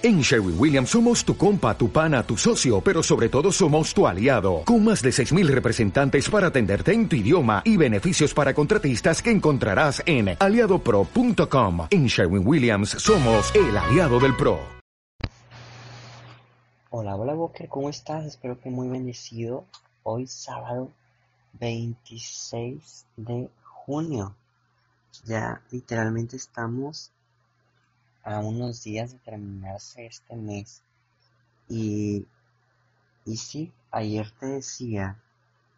En Sherwin Williams somos tu compa, tu pana, tu socio, pero sobre todo somos tu aliado, con más de 6.000 representantes para atenderte en tu idioma y beneficios para contratistas que encontrarás en aliadopro.com. En Sherwin Williams somos el aliado del PRO. Hola, hola Walker, ¿cómo estás? Espero que muy bendecido. Hoy sábado 26 de junio. Ya literalmente estamos a unos días de terminarse este mes. Y, y sí, ayer te decía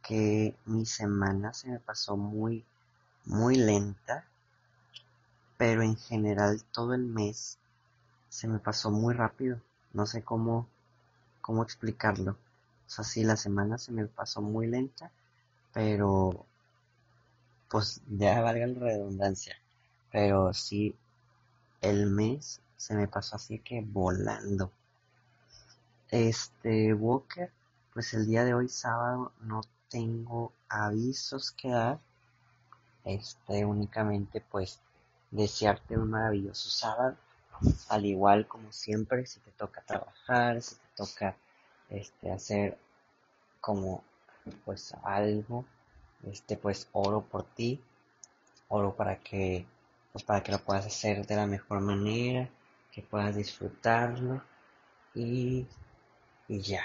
que mi semana se me pasó muy, muy lenta, pero en general todo el mes se me pasó muy rápido. No sé cómo, cómo explicarlo. O sea, sí, la semana se me pasó muy lenta, pero pues ya valga la redundancia. Pero sí, el mes se me pasó así que volando. Este, Walker, pues el día de hoy sábado no tengo avisos que dar. Este, únicamente pues desearte un maravilloso sábado. Al igual como siempre, si te toca trabajar, si te toca este hacer como pues algo, este pues oro por ti, oro para que pues para que lo puedas hacer de la mejor manera, que puedas disfrutarlo y, y ya.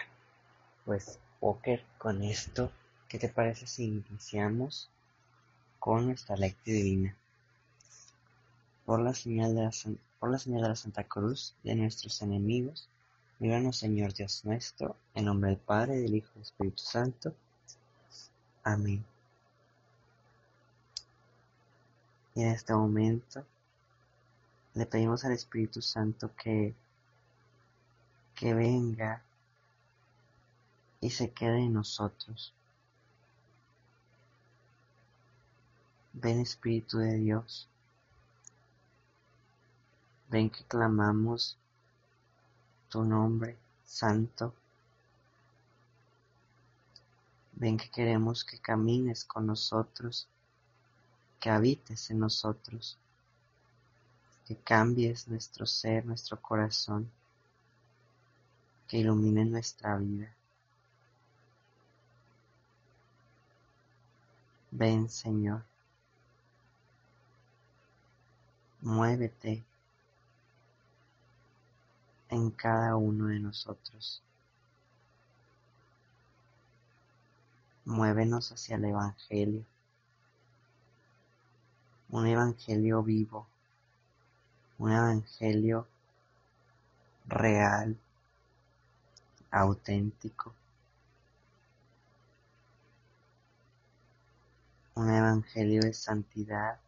Pues, Walker, con esto, ¿qué te parece si iniciamos con nuestra lectura divina? Por la señal de la, por la señal de la Santa Cruz de nuestros enemigos, líbranos Señor Dios nuestro, en nombre del Padre, del Hijo y del Espíritu Santo. Amén. Y en este momento le pedimos al Espíritu Santo que, que venga y se quede en nosotros. Ven Espíritu de Dios. Ven que clamamos tu nombre santo. Ven que queremos que camines con nosotros que habites en nosotros, que cambies nuestro ser, nuestro corazón, que ilumine nuestra vida. Ven Señor, muévete en cada uno de nosotros. Muévenos hacia el Evangelio un evangelio vivo, un evangelio real, auténtico, un evangelio de santidad,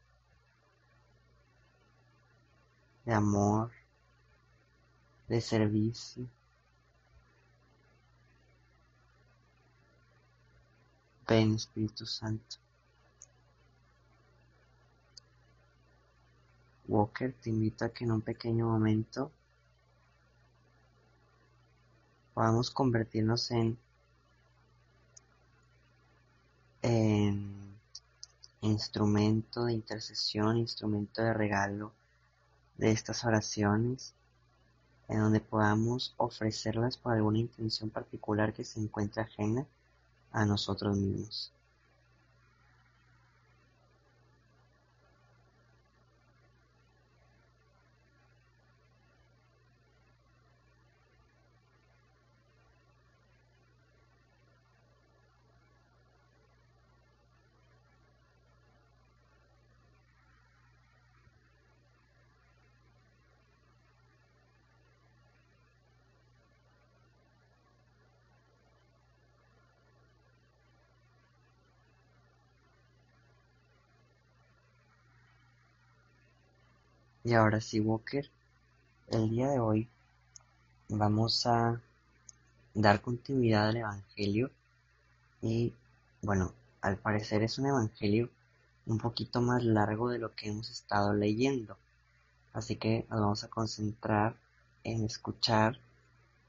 de amor, de servicio. Ven Espíritu Santo. Walker te invito a que en un pequeño momento podamos convertirnos en, en instrumento de intercesión, instrumento de regalo de estas oraciones, en donde podamos ofrecerlas por alguna intención particular que se encuentre ajena a nosotros mismos. Y ahora sí, Walker, el día de hoy vamos a dar continuidad al Evangelio y bueno, al parecer es un Evangelio un poquito más largo de lo que hemos estado leyendo. Así que nos vamos a concentrar en escuchar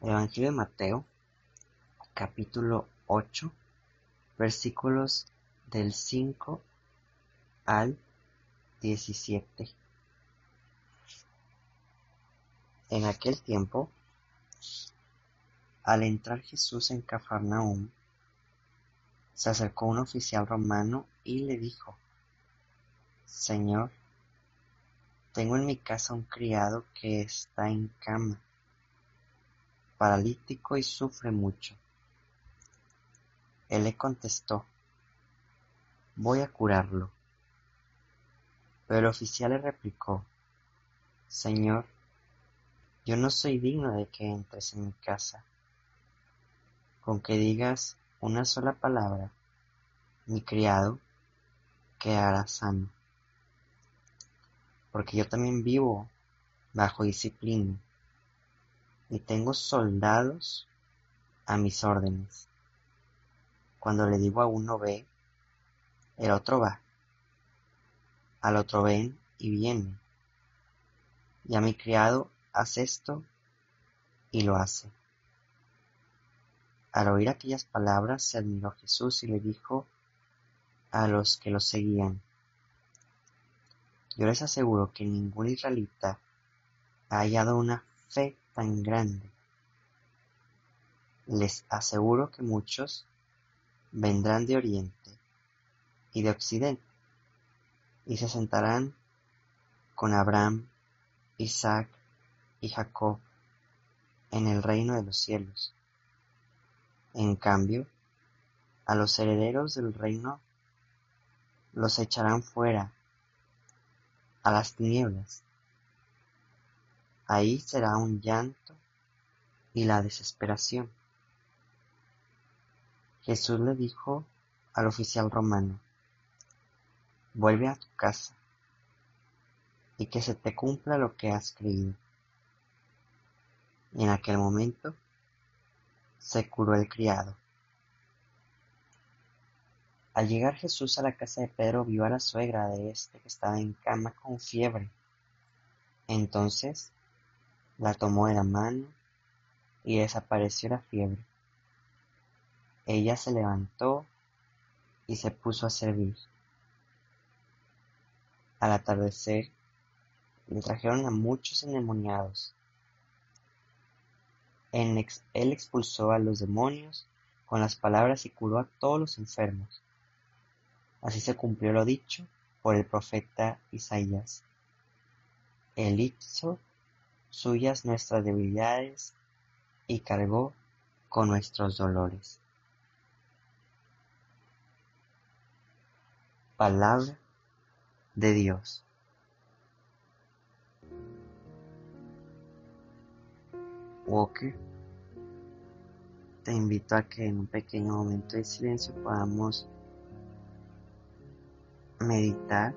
el Evangelio de Mateo, capítulo 8, versículos del 5 al 17. En aquel tiempo, al entrar Jesús en Cafarnaúm, se acercó un oficial romano y le dijo, Señor, tengo en mi casa un criado que está en cama, paralítico y sufre mucho. Él le contestó, voy a curarlo. Pero el oficial le replicó, Señor, yo no soy digno de que entres en mi casa. Con que digas una sola palabra, mi criado quedará sano. Porque yo también vivo bajo disciplina y tengo soldados a mis órdenes. Cuando le digo a uno ve, el otro va. Al otro ven y viene. Y a mi criado haz esto y lo hace. Al oír aquellas palabras se admiró Jesús y le dijo a los que lo seguían, yo les aseguro que ningún israelita ha hallado una fe tan grande. Les aseguro que muchos vendrán de oriente y de occidente y se sentarán con Abraham, Isaac y Jacob en el reino de los cielos. En cambio, a los herederos del reino los echarán fuera a las tinieblas. Ahí será un llanto y la desesperación. Jesús le dijo al oficial romano, vuelve a tu casa y que se te cumpla lo que has creído. En aquel momento se curó el criado. Al llegar Jesús a la casa de Pedro vio a la suegra de éste que estaba en cama con fiebre. Entonces la tomó de la mano y desapareció la fiebre. Ella se levantó y se puso a servir. Al atardecer, le trajeron a muchos endemoniados. Él expulsó a los demonios con las palabras y curó a todos los enfermos. Así se cumplió lo dicho por el profeta Isaías. Él hizo suyas nuestras debilidades y cargó con nuestros dolores. Palabra de Dios. Walker, te invito a que en un pequeño momento de silencio podamos meditar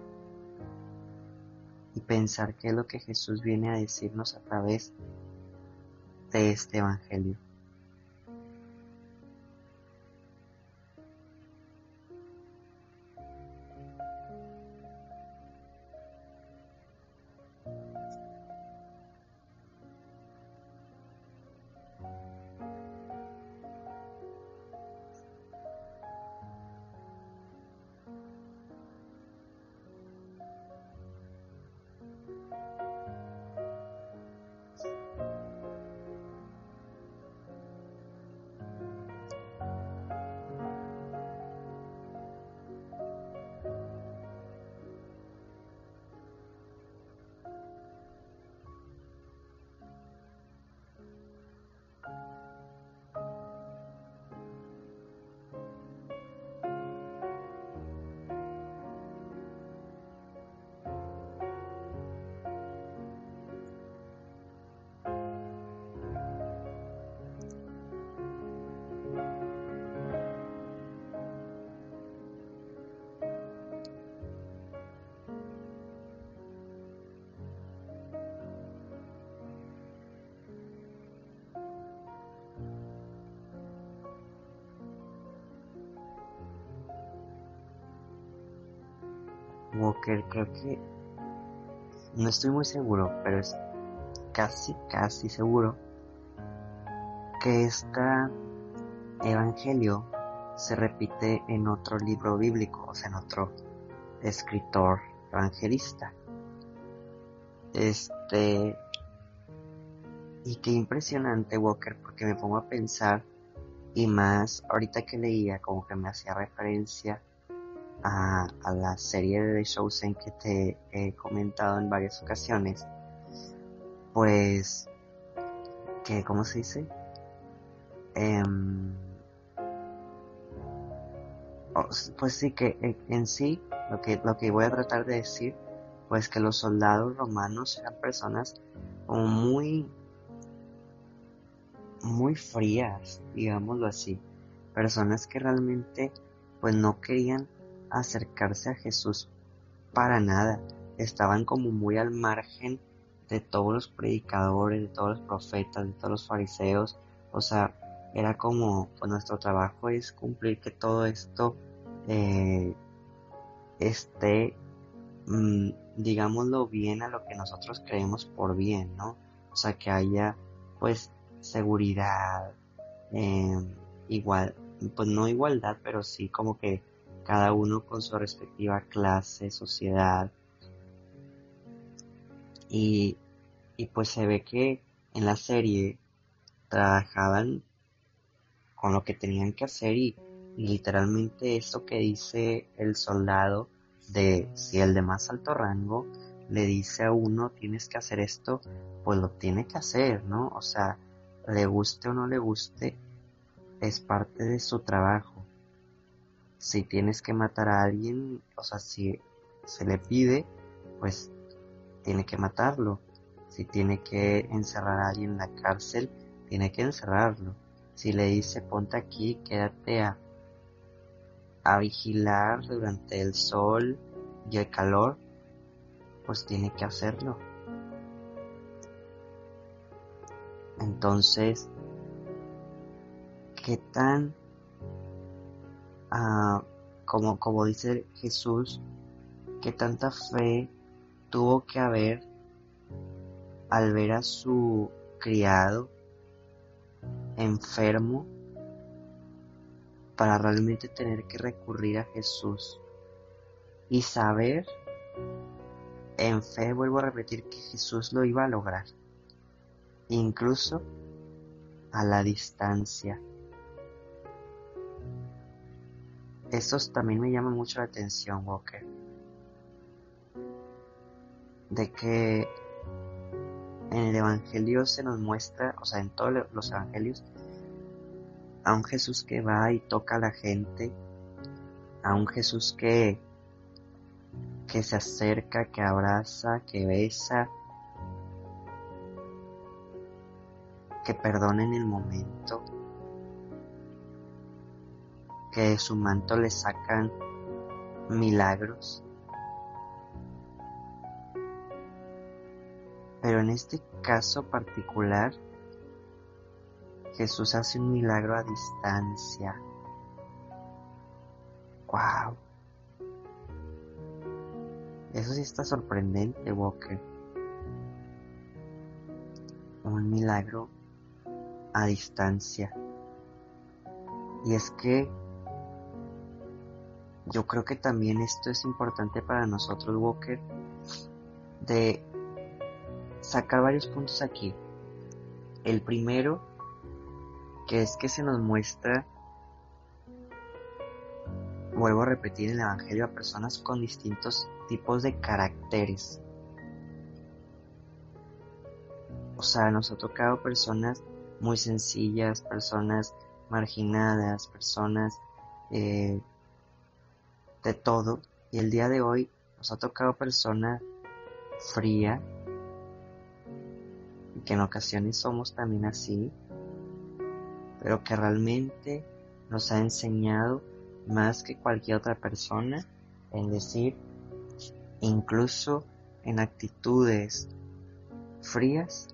y pensar qué es lo que Jesús viene a decirnos a través de este Evangelio. Walker, creo que no estoy muy seguro, pero es casi, casi seguro que este evangelio se repite en otro libro bíblico, o sea, en otro escritor evangelista. Este, Y qué impresionante, Walker, porque me pongo a pensar, y más ahorita que leía, como que me hacía referencia a, la serie de The Chosen que te he comentado en varias ocasiones, pues, que, ¿cómo se dice? Em, pues sí que en sí lo que, lo que voy a tratar de decir pues que los soldados romanos eran personas como muy muy frías digámoslo así personas que realmente pues no querían acercarse a Jesús para nada estaban como muy al margen de todos los predicadores de todos los profetas de todos los fariseos o sea era como, pues nuestro trabajo es cumplir que todo esto eh, esté, mm, digámoslo bien a lo que nosotros creemos por bien, ¿no? O sea, que haya, pues, seguridad, em, igual, pues no igualdad, pero sí como que cada uno con su respectiva clase, sociedad. Y, y pues se ve que en la serie trabajaban con lo que tenían que hacer y, literalmente eso que dice el soldado de si el de más alto rango le dice a uno tienes que hacer esto, pues lo tiene que hacer, ¿no? O sea, le guste o no le guste, es parte de su trabajo. Si tienes que matar a alguien, o sea, si se le pide, pues tiene que matarlo. Si tiene que encerrar a alguien en la cárcel, tiene que encerrarlo. Si le dice ponte aquí, quédate a, a vigilar durante el sol y el calor, pues tiene que hacerlo. Entonces, ¿qué tan, como, como dice Jesús, qué tanta fe tuvo que haber al ver a su criado enfermo para realmente tener que recurrir a Jesús y saber en fe, vuelvo a repetir, que Jesús lo iba a lograr, incluso a la distancia. Eso también me llama mucho la atención, Walker. De que en el Evangelio se nos muestra, o sea, en todos los Evangelios, a un Jesús que va y toca a la gente, a un Jesús que, que se acerca, que abraza, que besa, que perdona en el momento, que de su manto le sacan milagros. Pero en este caso particular, Jesús hace un milagro a distancia. ¡Wow! Eso sí está sorprendente, Walker. Un milagro a distancia. Y es que yo creo que también esto es importante para nosotros, Walker, de sacar varios puntos aquí. El primero, que es que se nos muestra, vuelvo a repetir en el Evangelio, a personas con distintos tipos de caracteres. O sea, nos ha tocado personas muy sencillas, personas marginadas, personas eh, de todo. Y el día de hoy nos ha tocado persona fría, que en ocasiones somos también así, pero que realmente nos ha enseñado más que cualquier otra persona, en decir, incluso en actitudes frías,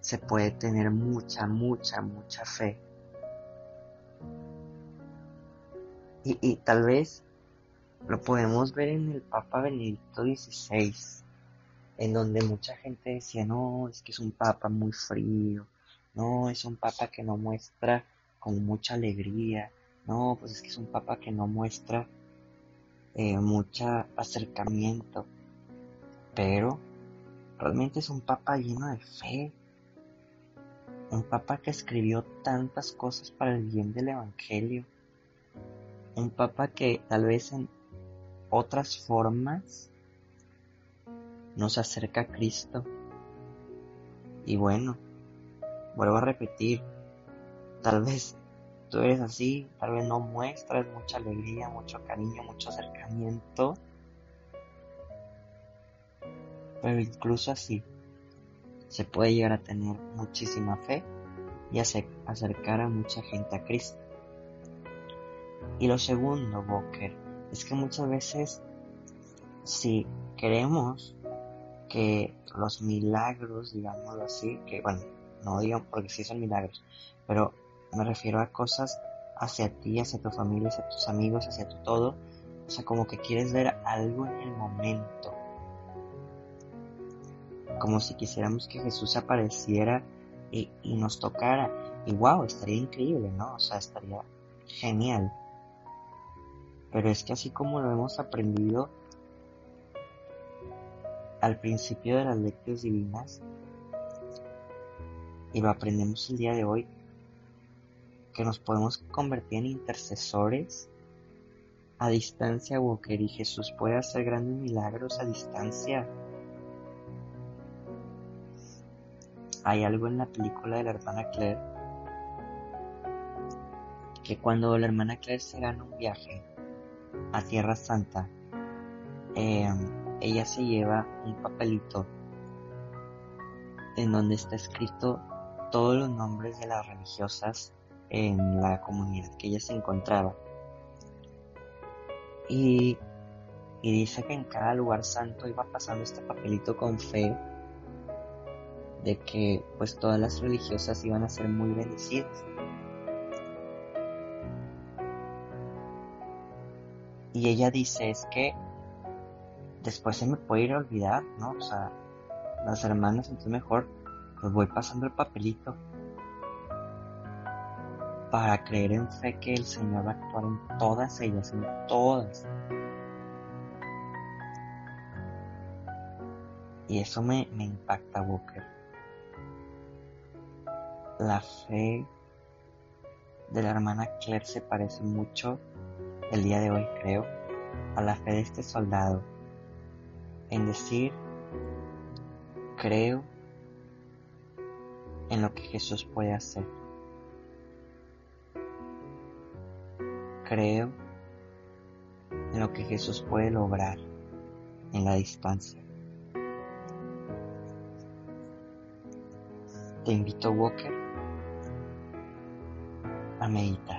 se puede tener mucha, mucha, mucha fe. Y, tal vez lo podemos ver en el Papa Benedicto XVI en donde mucha gente decía, no, es que es un papa muy frío, no, es un papa que no muestra con mucha alegría, no, pues es que es un papa que no muestra eh, mucho acercamiento, pero realmente es un papa lleno de fe. Un papa que escribió tantas cosas para el bien del Evangelio. Un papa que tal vez en otras formas nos acerca a Cristo. Y bueno, vuelvo a repetir, tal vez tú eres así, tal vez no muestras mucha alegría, mucho cariño, mucho acercamiento, pero incluso así se puede llegar a tener muchísima fe y acercar a mucha gente a Cristo. Y lo segundo, Boker, es que muchas veces si queremos que los milagros, digámoslo así, que bueno, no digan porque sí son milagros, pero me refiero a cosas hacia ti, hacia tu familia, hacia tus amigos, hacia tu todo, o sea, como que quieres ver algo en el momento, como si quisiéramos que Jesús apareciera y, y nos tocara, y wow, estaría increíble, ¿no? O sea, estaría genial. Pero es que así como lo hemos aprendido al principio de las lecturas divinas, y lo aprendemos el día de hoy, que nos podemos convertir en intercesores a distancia, Walker, y Jesús puede hacer grandes milagros a distancia. Hay algo en la película de la hermana Claire que cuando la hermana Claire se gana un viaje a Tierra Santa, em, ella se lleva un papelito en donde está escrito todos los nombres de las religiosas en la comunidad que ella se encontraba. Y, y dice que en cada lugar santo iba pasando este papelito con fe de que pues todas las religiosas iban a ser muy bendecidas. Y ella dice es que después se me puede ir a olvidar, ¿no? O sea, las hermanas, entonces mejor pues voy pasando el papelito para creer en fe que el Señor va a actuar en todas ellas, en todas. Y eso me, me impacta, Walker. La fe de la hermana Claire se parece mucho el día de hoy, creo, a la fe de este soldado. En decir, creo en lo que Jesús puede hacer. Creo en lo que Jesús puede lograr en la distancia. Te invito, Walker, a meditar.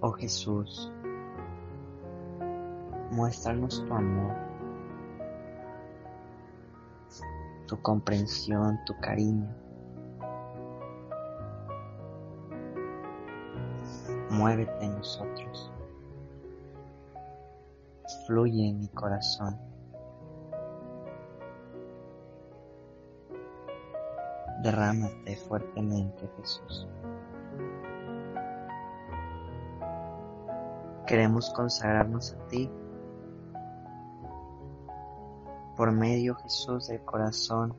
Oh Jesús, muéstranos tu amor, tu comprensión, tu cariño. Muévete en nosotros. Fluye en mi corazón. Derrámate fuertemente, Jesús. Queremos consagrarnos a ti por medio, Jesús, del corazón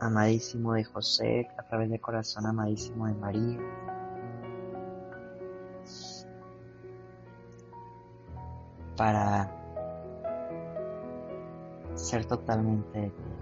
amadísimo de José, a través del corazón amadísimo de María. Para ser totalmente de ti.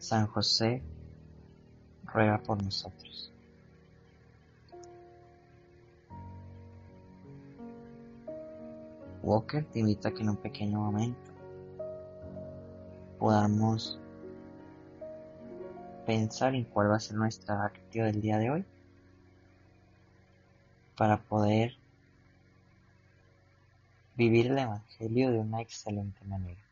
San José, ruega por nosotros. Walker te invito a que en un pequeño momento podamos pensar en cuál va a ser nuestra actividad del día de hoy para poder vivir el Evangelio de una excelente manera.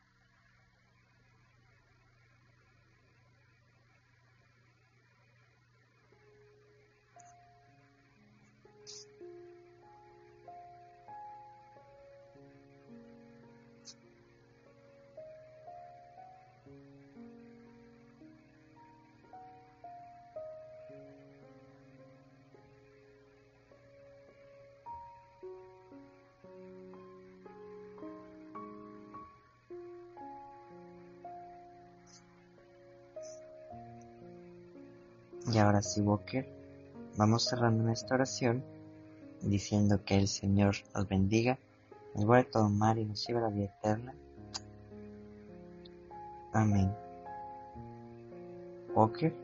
Y ahora sí, Walker, vamos cerrando nuestra oración diciendo que el Señor nos bendiga, nos guarde todo mal y nos lleve a la vida eterna. Amén. Walker,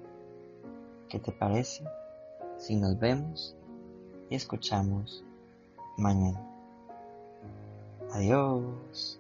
¿qué te parece si nos vemos y escuchamos mañana? Adiós.